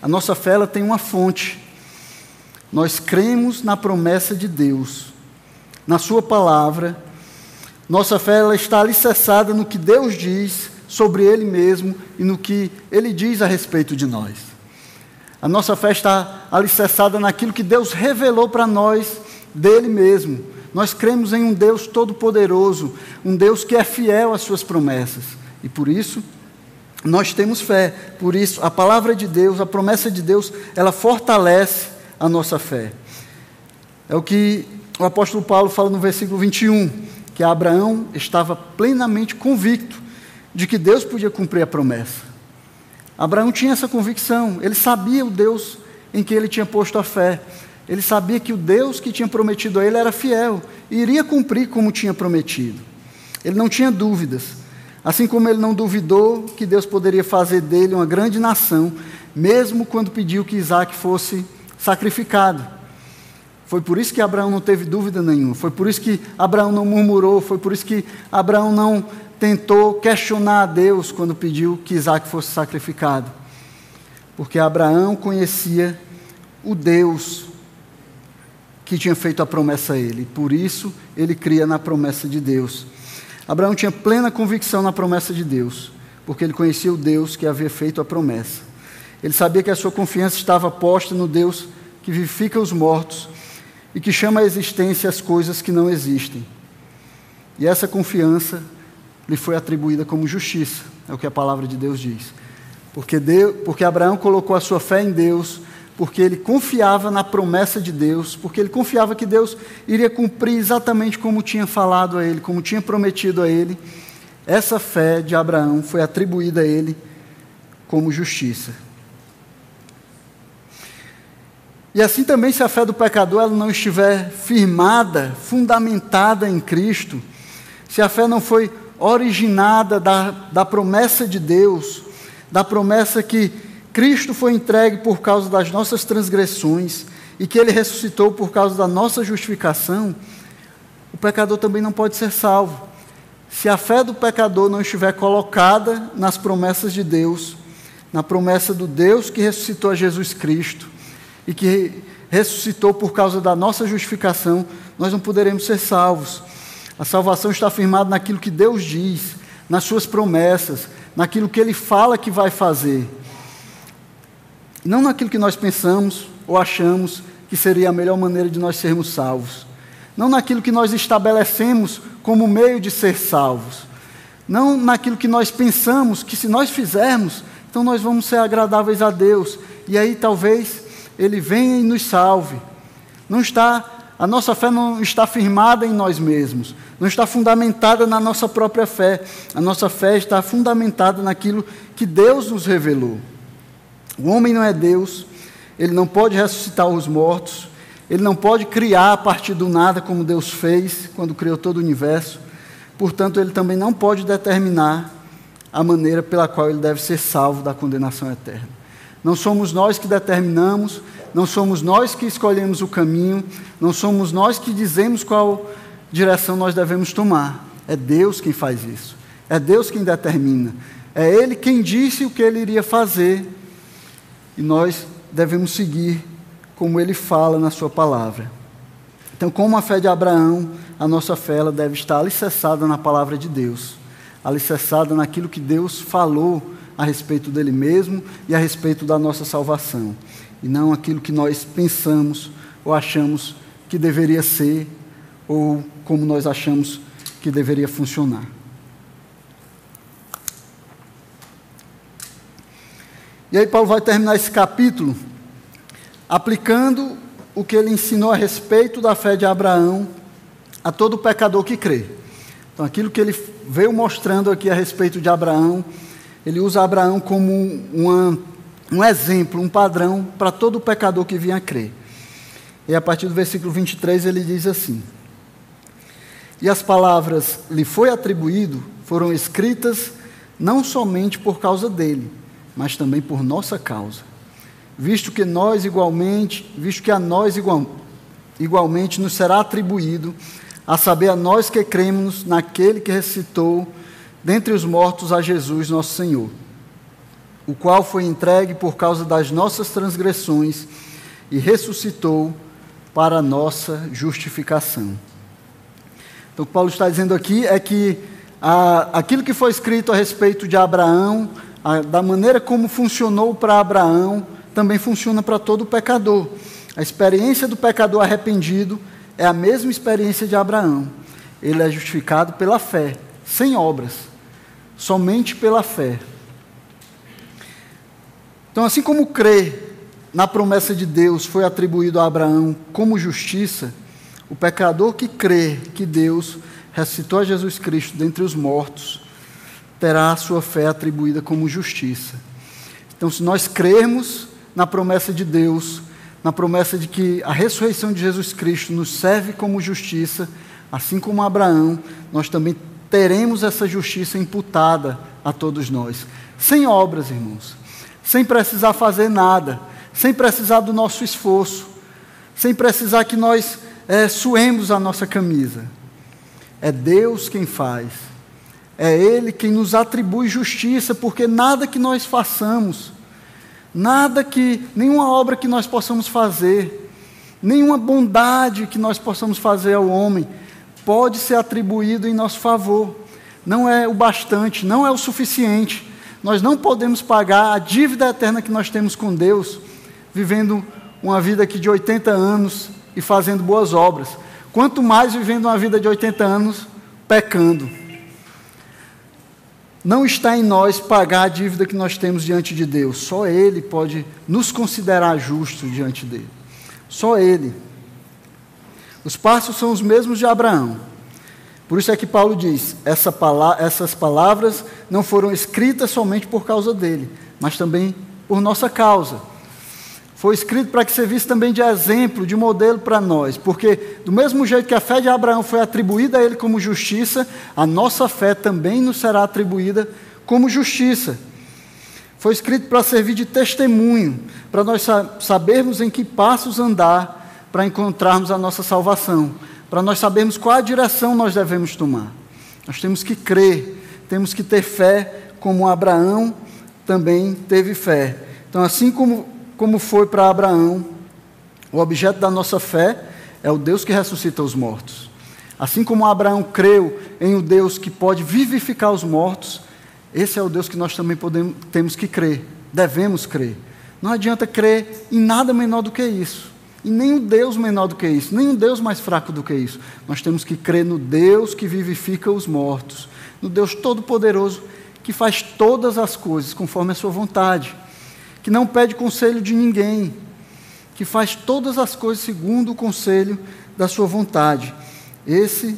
A nossa fé ela tem uma fonte. Nós cremos na promessa de Deus na Sua palavra. Nossa fé ela está alicerçada no que Deus diz sobre Ele mesmo e no que Ele diz a respeito de nós. A nossa fé está alicerçada naquilo que Deus revelou para nós dele mesmo. Nós cremos em um Deus todo-poderoso, um Deus que é fiel às suas promessas. E por isso, nós temos fé. Por isso, a palavra de Deus, a promessa de Deus, ela fortalece a nossa fé. É o que o apóstolo Paulo fala no versículo 21 que Abraão estava plenamente convicto de que Deus podia cumprir a promessa. Abraão tinha essa convicção, ele sabia o Deus em que ele tinha posto a fé. Ele sabia que o Deus que tinha prometido a ele era fiel e iria cumprir como tinha prometido. Ele não tinha dúvidas. Assim como ele não duvidou que Deus poderia fazer dele uma grande nação, mesmo quando pediu que Isaac fosse sacrificado. Foi por isso que Abraão não teve dúvida nenhuma. Foi por isso que Abraão não murmurou. Foi por isso que Abraão não tentou questionar a Deus quando pediu que Isaac fosse sacrificado. Porque Abraão conhecia o Deus que tinha feito a promessa a ele. Por isso ele cria na promessa de Deus. Abraão tinha plena convicção na promessa de Deus, porque ele conhecia o Deus que havia feito a promessa. Ele sabia que a sua confiança estava posta no Deus que vivifica os mortos e que chama à existência as coisas que não existem. E essa confiança lhe foi atribuída como justiça, é o que a palavra de Deus diz. Porque, Deus, porque Abraão colocou a sua fé em Deus, porque ele confiava na promessa de Deus, porque ele confiava que Deus iria cumprir exatamente como tinha falado a ele, como tinha prometido a ele. Essa fé de Abraão foi atribuída a ele como justiça. E assim também, se a fé do pecador ela não estiver firmada, fundamentada em Cristo, se a fé não foi originada da, da promessa de Deus, da promessa que Cristo foi entregue por causa das nossas transgressões e que Ele ressuscitou por causa da nossa justificação, o pecador também não pode ser salvo. Se a fé do pecador não estiver colocada nas promessas de Deus, na promessa do Deus que ressuscitou a Jesus Cristo, e que ressuscitou por causa da nossa justificação, nós não poderemos ser salvos. A salvação está firmada naquilo que Deus diz, nas suas promessas, naquilo que Ele fala que vai fazer. Não naquilo que nós pensamos ou achamos que seria a melhor maneira de nós sermos salvos. Não naquilo que nós estabelecemos como meio de ser salvos. Não naquilo que nós pensamos que se nós fizermos, então nós vamos ser agradáveis a Deus. E aí talvez ele venha e nos salve. Não está, a nossa fé não está firmada em nós mesmos, não está fundamentada na nossa própria fé. A nossa fé está fundamentada naquilo que Deus nos revelou. O homem não é Deus, ele não pode ressuscitar os mortos, ele não pode criar a partir do nada como Deus fez quando criou todo o universo. Portanto, ele também não pode determinar a maneira pela qual ele deve ser salvo da condenação eterna. Não somos nós que determinamos, não somos nós que escolhemos o caminho, não somos nós que dizemos qual direção nós devemos tomar. É Deus quem faz isso. É Deus quem determina. É Ele quem disse o que Ele iria fazer. E nós devemos seguir como Ele fala na Sua palavra. Então, como a fé de Abraão, a nossa fé ela deve estar alicerçada na palavra de Deus, alicerçada naquilo que Deus falou a respeito dele mesmo e a respeito da nossa salvação, e não aquilo que nós pensamos ou achamos que deveria ser ou como nós achamos que deveria funcionar. E aí, Paulo vai terminar esse capítulo aplicando o que ele ensinou a respeito da fé de Abraão a todo pecador que crê. Então, aquilo que ele veio mostrando aqui a respeito de Abraão, ele usa Abraão como uma, um exemplo, um padrão para todo pecador que vinha a crer. E a partir do versículo 23 ele diz assim: E as palavras lhe foi atribuído foram escritas não somente por causa dele, mas também por nossa causa. Visto que nós igualmente, visto que a nós igual, igualmente nos será atribuído, a saber, a nós que cremos naquele que ressuscitou dentre os mortos a Jesus nosso Senhor, o qual foi entregue por causa das nossas transgressões e ressuscitou para a nossa justificação. Então, o que Paulo está dizendo aqui é que a, aquilo que foi escrito a respeito de Abraão, a, da maneira como funcionou para Abraão, também funciona para todo pecador. A experiência do pecador arrependido é a mesma experiência de Abraão. Ele é justificado pela fé, sem obras, somente pela fé. Então, assim como crer na promessa de Deus foi atribuído a Abraão como justiça, o pecador que crê que Deus ressuscitou a Jesus Cristo dentre os mortos, terá a sua fé atribuída como justiça. Então, se nós crermos na promessa de Deus, na promessa de que a ressurreição de Jesus Cristo nos serve como justiça, assim como Abraão, nós também teremos essa justiça imputada a todos nós, sem obras, irmãos, sem precisar fazer nada, sem precisar do nosso esforço, sem precisar que nós é, suemos a nossa camisa. É Deus quem faz, é Ele quem nos atribui justiça, porque nada que nós façamos Nada que, nenhuma obra que nós possamos fazer, nenhuma bondade que nós possamos fazer ao homem, pode ser atribuído em nosso favor. Não é o bastante, não é o suficiente. Nós não podemos pagar a dívida eterna que nós temos com Deus, vivendo uma vida aqui de 80 anos e fazendo boas obras. Quanto mais vivendo uma vida de 80 anos pecando. Não está em nós pagar a dívida que nós temos diante de Deus. Só Ele pode nos considerar justos diante dele. Só Ele. Os passos são os mesmos de Abraão. Por isso é que Paulo diz: essa essas palavras não foram escritas somente por causa dele, mas também por nossa causa foi escrito para que servisse também de exemplo, de modelo para nós, porque do mesmo jeito que a fé de Abraão foi atribuída a ele como justiça, a nossa fé também nos será atribuída como justiça. Foi escrito para servir de testemunho, para nós sabermos em que passos andar para encontrarmos a nossa salvação, para nós sabermos qual a direção nós devemos tomar. Nós temos que crer, temos que ter fé, como Abraão também teve fé. Então, assim como como foi para Abraão, o objeto da nossa fé é o Deus que ressuscita os mortos. Assim como Abraão creu em o um Deus que pode vivificar os mortos, esse é o Deus que nós também podemos, temos que crer, devemos crer. Não adianta crer em nada menor do que isso, e nem um Deus menor do que isso, nem um Deus mais fraco do que isso. Nós temos que crer no Deus que vivifica os mortos, no Deus Todo-Poderoso que faz todas as coisas conforme a Sua vontade que não pede conselho de ninguém, que faz todas as coisas segundo o conselho da sua vontade. Esse,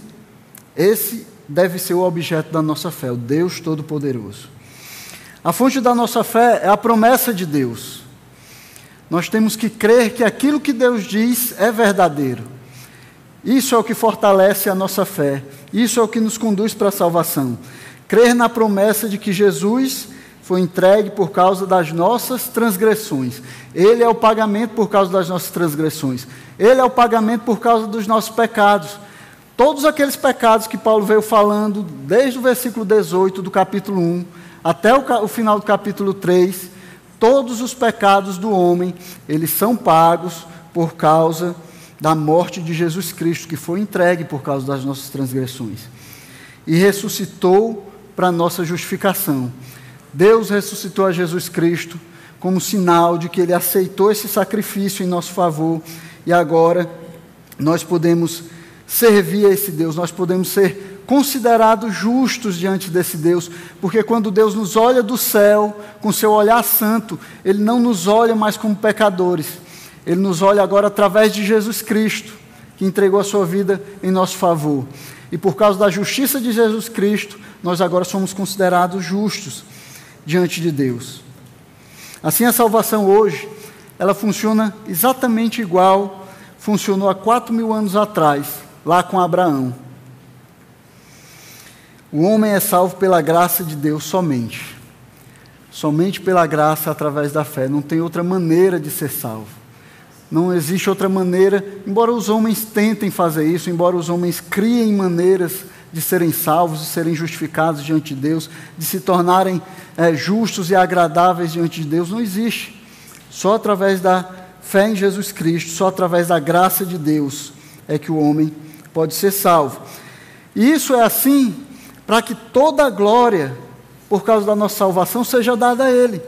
esse deve ser o objeto da nossa fé, o Deus Todo-Poderoso. A fonte da nossa fé é a promessa de Deus. Nós temos que crer que aquilo que Deus diz é verdadeiro. Isso é o que fortalece a nossa fé. Isso é o que nos conduz para a salvação. Crer na promessa de que Jesus foi entregue por causa das nossas transgressões. Ele é o pagamento por causa das nossas transgressões. Ele é o pagamento por causa dos nossos pecados. Todos aqueles pecados que Paulo veio falando, desde o versículo 18 do capítulo 1 até o, final do capítulo 3, todos os pecados do homem, eles são pagos por causa da morte de Jesus Cristo, que foi entregue por causa das nossas transgressões. E ressuscitou para nossa justificação. Deus ressuscitou a Jesus Cristo como sinal de que Ele aceitou esse sacrifício em nosso favor e agora nós podemos servir a esse Deus, nós podemos ser considerados justos diante desse Deus, porque quando Deus nos olha do céu, com seu olhar santo, Ele não nos olha mais como pecadores, Ele nos olha agora através de Jesus Cristo, que entregou a sua vida em nosso favor. E por causa da justiça de Jesus Cristo, nós agora somos considerados justos diante de Deus. Assim, a salvação hoje, ela funciona exatamente igual funcionou há quatro mil anos atrás, lá com Abraão. O homem é salvo pela graça de Deus somente. Somente pela graça através da fé. Não tem outra maneira de ser salvo. Não existe outra maneira, embora os homens tentem fazer isso, embora os homens criem maneiras de serem salvos, de serem justificados diante de Deus, de se tornarem é, justos e agradáveis diante de Deus, não existe. Só através da fé em Jesus Cristo, só através da graça de Deus é que o homem pode ser salvo. E isso é assim para que toda a glória, por causa da nossa salvação, seja dada a Ele.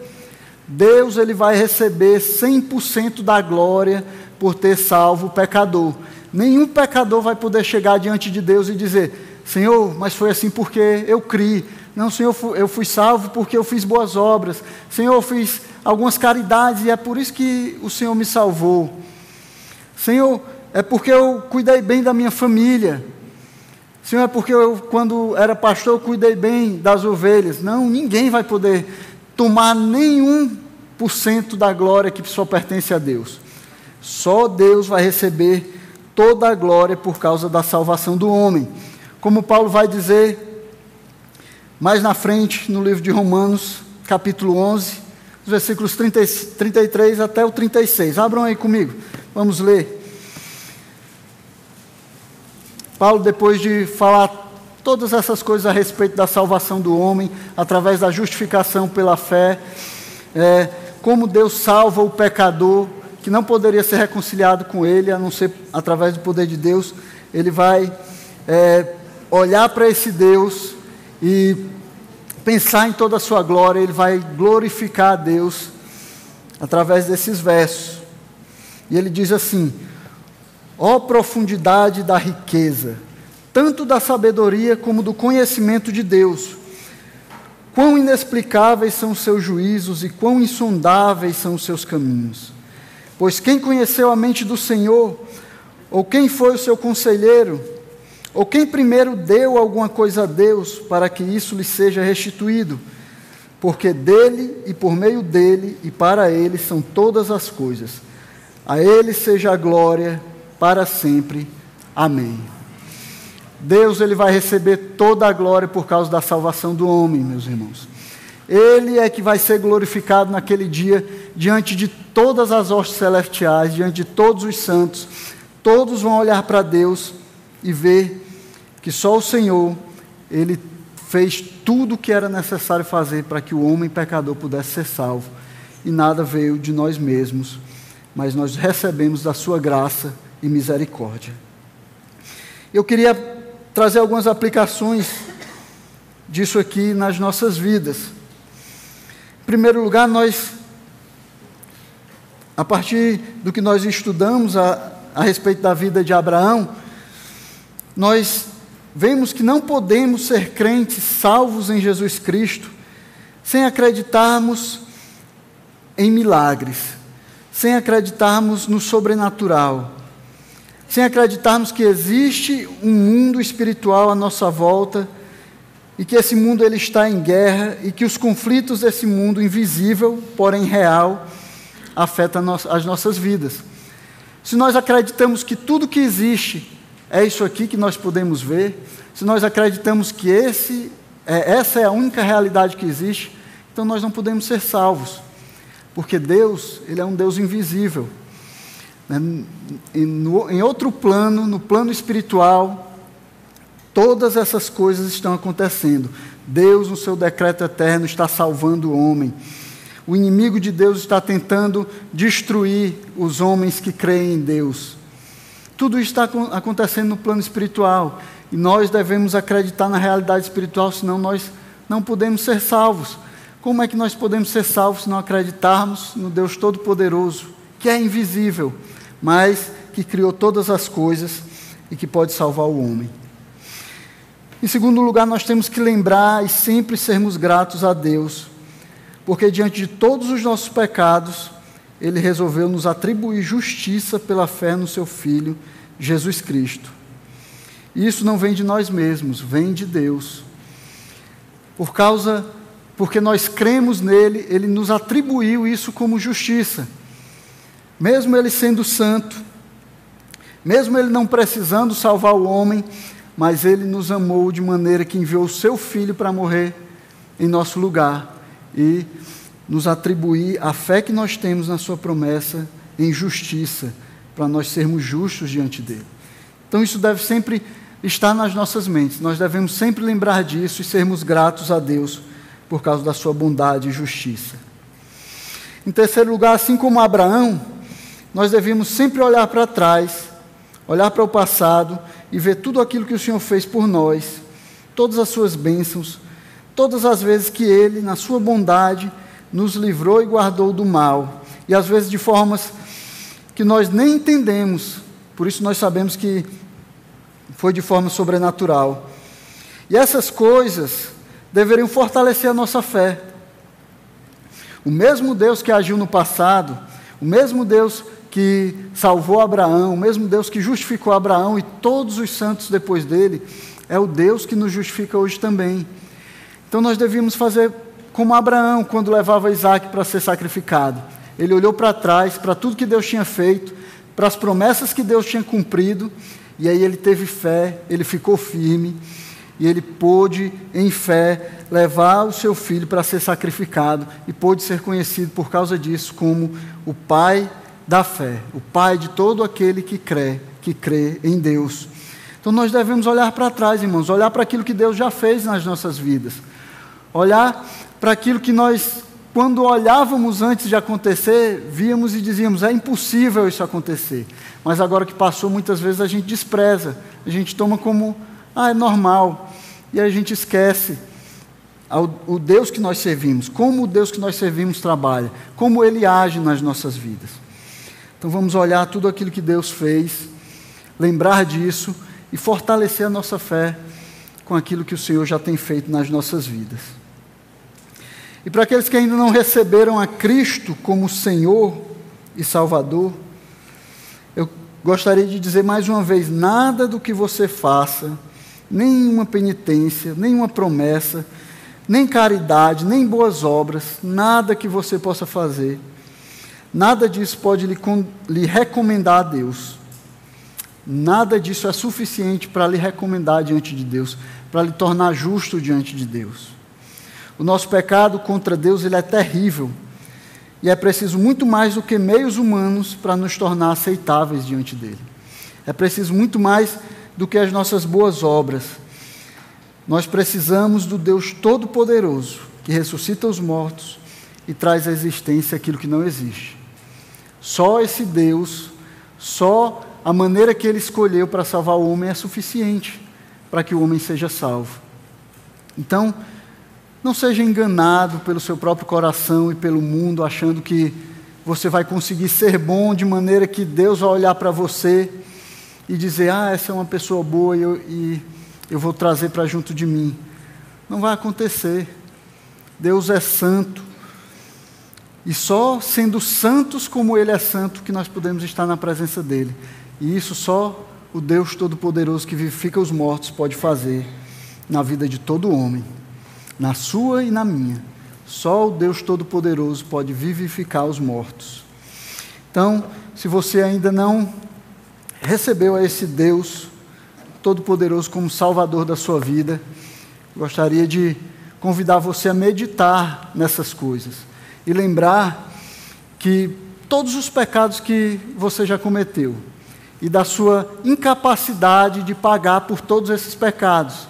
Deus ele vai receber 100% da glória por ter salvo o pecador. Nenhum pecador vai poder chegar diante de Deus e dizer: Senhor, mas foi assim porque eu criei. Não, Senhor, eu fui salvo porque eu fiz boas obras. Senhor, eu fiz algumas caridades e é por isso que o Senhor me salvou. Senhor, é porque eu cuidei bem da minha família. Senhor, é porque eu, quando era pastor, eu cuidei bem das ovelhas. Não, ninguém vai poder tomar nenhum por cento da glória que só pertence a Deus. Só Deus vai receber toda a glória por causa da salvação do homem. Como Paulo vai dizer mais na frente, no livro de Romanos, capítulo 11, os versículos 30, 33 até o 36. Abram aí comigo, vamos ler. Paulo, depois de falar todas essas coisas a respeito da salvação do homem, através da justificação pela fé, é, como Deus salva o pecador, que não poderia ser reconciliado com ele, a não ser através do poder de Deus, ele vai é, olhar para esse Deus e pensar em toda a sua glória, ele vai glorificar a Deus através desses versos. E ele diz assim: ó oh, profundidade da riqueza, tanto da sabedoria como do conhecimento de Deus. Quão inexplicáveis são os seus juízos e quão insondáveis são os seus caminhos. Pois quem conheceu a mente do Senhor, ou quem foi o seu conselheiro, ou quem primeiro deu alguma coisa a Deus para que isso lhe seja restituído? Porque dele e por meio dele e para ele são todas as coisas. A ele seja a glória para sempre. Amém. Deus ele vai receber toda a glória por causa da salvação do homem, meus irmãos. Ele é que vai ser glorificado naquele dia diante de todas as hostes celestiais, diante de todos os santos. Todos vão olhar para Deus e ver que só o Senhor, ele fez tudo o que era necessário fazer para que o homem pecador pudesse ser salvo. E nada veio de nós mesmos, mas nós recebemos da sua graça e misericórdia. Eu queria trazer algumas aplicações disso aqui nas nossas vidas. Em primeiro lugar, nós, a partir do que nós estudamos a, a respeito da vida de Abraão, nós vemos que não podemos ser crentes salvos em Jesus Cristo sem acreditarmos em milagres, sem acreditarmos no sobrenatural, sem acreditarmos que existe um mundo espiritual à nossa volta e que esse mundo ele está em guerra e que os conflitos desse mundo invisível, porém real, afetam as nossas vidas. Se nós acreditamos que tudo que existe é isso aqui que nós podemos ver, se nós acreditamos que esse, é, essa é a única realidade que existe, então nós não podemos ser salvos, porque Deus, Ele é um Deus invisível. Né? No, em outro plano, no plano espiritual, todas essas coisas estão acontecendo. Deus, no seu decreto eterno, está salvando o homem. O inimigo de Deus está tentando destruir os homens que creem em Deus. Tudo está acontecendo no plano espiritual. E nós devemos acreditar na realidade espiritual, senão nós não podemos ser salvos. Como é que nós podemos ser salvos se não acreditarmos no Deus Todo-Poderoso, que é invisível, mas que criou todas as coisas e que pode salvar o homem. Em segundo lugar, nós temos que lembrar e sempre sermos gratos a Deus, porque diante de todos os nossos pecados, Ele resolveu nos atribuir justiça pela fé no Seu Filho, Jesus Cristo. E isso não vem de nós mesmos, vem de Deus. Por causa, porque nós cremos nele, Ele nos atribuiu isso como justiça. Mesmo Ele sendo santo, mesmo Ele não precisando salvar o homem, mas Ele nos amou de maneira que enviou o Seu Filho para morrer em nosso lugar e nos atribuir a fé que nós temos na Sua promessa em justiça, para nós sermos justos diante dele. Então, isso deve sempre estar nas nossas mentes, nós devemos sempre lembrar disso e sermos gratos a Deus por causa da Sua bondade e justiça. Em terceiro lugar, assim como Abraão, nós devemos sempre olhar para trás, olhar para o passado e ver tudo aquilo que o Senhor fez por nós, todas as suas bênçãos, todas as vezes que Ele, na sua bondade, nos livrou e guardou do mal, e às vezes de formas que nós nem entendemos, por isso nós sabemos que foi de forma sobrenatural. E essas coisas deveriam fortalecer a nossa fé. O mesmo Deus que agiu no passado, o mesmo Deus que salvou Abraão, o mesmo Deus que justificou Abraão e todos os santos depois dele, é o Deus que nos justifica hoje também. Então nós devíamos fazer como Abraão, quando levava Isaac para ser sacrificado. Ele olhou para trás, para tudo que Deus tinha feito, para as promessas que Deus tinha cumprido, e aí ele teve fé, ele ficou firme, e ele pôde, em fé, levar o seu filho para ser sacrificado, e pôde ser conhecido por causa disso como o pai da fé, o pai de todo aquele que crê, que crê em Deus. Então nós devemos olhar para trás, irmãos, olhar para aquilo que Deus já fez nas nossas vidas. Olhar para aquilo que nós, quando olhávamos antes de acontecer, víamos e dizíamos: é impossível isso acontecer. Mas agora que passou, muitas vezes a gente despreza, a gente toma como, ah, é normal. E a gente esquece o Deus que nós servimos, como o Deus que nós servimos trabalha, como Ele age nas nossas vidas. Então vamos olhar tudo aquilo que Deus fez, lembrar disso e fortalecer a nossa fé com aquilo que o Senhor já tem feito nas nossas vidas. E para aqueles que ainda não receberam a Cristo como Senhor e Salvador, eu gostaria de dizer mais uma vez: nada do que você faça, nenhuma penitência, nenhuma promessa, nem caridade, nem boas obras, nada que você possa fazer, Nada disso pode lhe, lhe recomendar a Deus. Nada disso é suficiente para lhe recomendar diante de Deus, para lhe tornar justo diante de Deus. O nosso pecado contra Deus ele é terrível. E é preciso muito mais do que meios humanos para nos tornar aceitáveis diante dele. É preciso muito mais do que as nossas boas obras. Nós precisamos do Deus Todo-Poderoso, que ressuscita os mortos e traz à existência aquilo que não existe. Só esse Deus, só a maneira que ele escolheu para salvar o homem é suficiente para que o homem seja salvo. Então, não seja enganado pelo seu próprio coração e pelo mundo, achando que você vai conseguir ser bom de maneira que Deus vai olhar para você e dizer: Ah, essa é uma pessoa boa e eu, e eu vou trazer para junto de mim. Não vai acontecer. Deus é santo. E só sendo santos como Ele é santo que nós podemos estar na presença dEle. E isso só o Deus Todo-Poderoso que vivifica os mortos pode fazer na vida de todo homem, na sua e na minha. Só o Deus Todo-Poderoso pode vivificar os mortos. Então, se você ainda não recebeu a esse Deus Todo-Poderoso como Salvador da sua vida, gostaria de convidar você a meditar nessas coisas e lembrar que todos os pecados que você já cometeu e da sua incapacidade de pagar por todos esses pecados.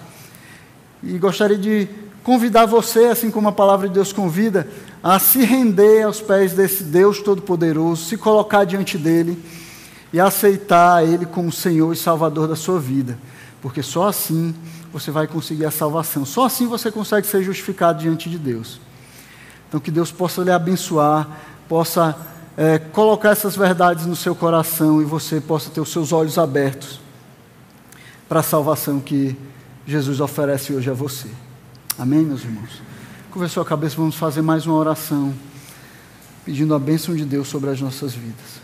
E gostaria de convidar você, assim como a palavra de Deus convida, a se render aos pés desse Deus Todo-Poderoso, se colocar diante dele e aceitar Ele como Senhor e Salvador da sua vida, porque só assim você vai conseguir a salvação, só assim você consegue ser justificado diante de Deus. Então, que Deus possa lhe abençoar, possa é, colocar essas verdades no seu coração e você possa ter os seus olhos abertos para a salvação que Jesus oferece hoje a você. Amém, meus irmãos? Curva sua cabeça, vamos fazer mais uma oração, pedindo a bênção de Deus sobre as nossas vidas.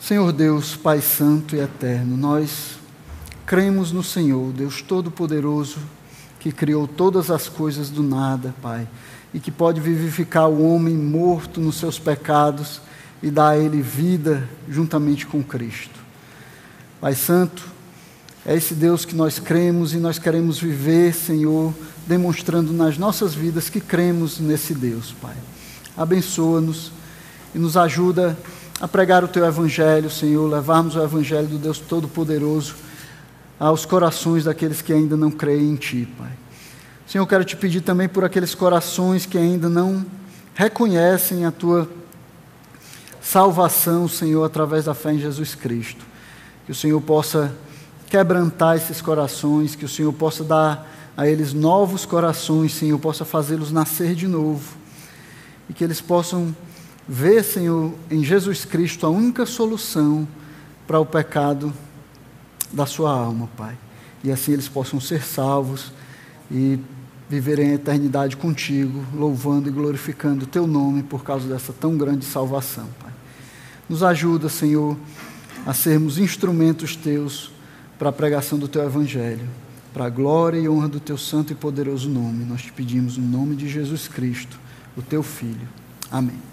Senhor Deus, Pai Santo e Eterno, nós cremos no Senhor, Deus Todo-Poderoso, que criou todas as coisas do nada, Pai, e que pode vivificar o homem morto nos seus pecados e dar a ele vida juntamente com Cristo. Pai Santo, é esse Deus que nós cremos e nós queremos viver, Senhor, demonstrando nas nossas vidas que cremos nesse Deus, Pai. Abençoa-nos e nos ajuda a pregar o Teu Evangelho, Senhor, levarmos o Evangelho do Deus Todo-Poderoso aos corações daqueles que ainda não creem em Ti, Pai. Senhor, eu quero te pedir também por aqueles corações que ainda não reconhecem a Tua salvação, Senhor, através da fé em Jesus Cristo. Que o Senhor possa quebrantar esses corações, que o Senhor possa dar a eles novos corações, Senhor, possa fazê-los nascer de novo. E que eles possam ver, Senhor, em Jesus Cristo a única solução para o pecado da sua alma, Pai. E assim eles possam ser salvos e viverem a eternidade contigo, louvando e glorificando o teu nome por causa dessa tão grande salvação, Pai. Nos ajuda, Senhor, a sermos instrumentos teus para a pregação do teu evangelho, para a glória e honra do teu santo e poderoso nome. Nós te pedimos no nome de Jesus Cristo, o teu filho. Amém.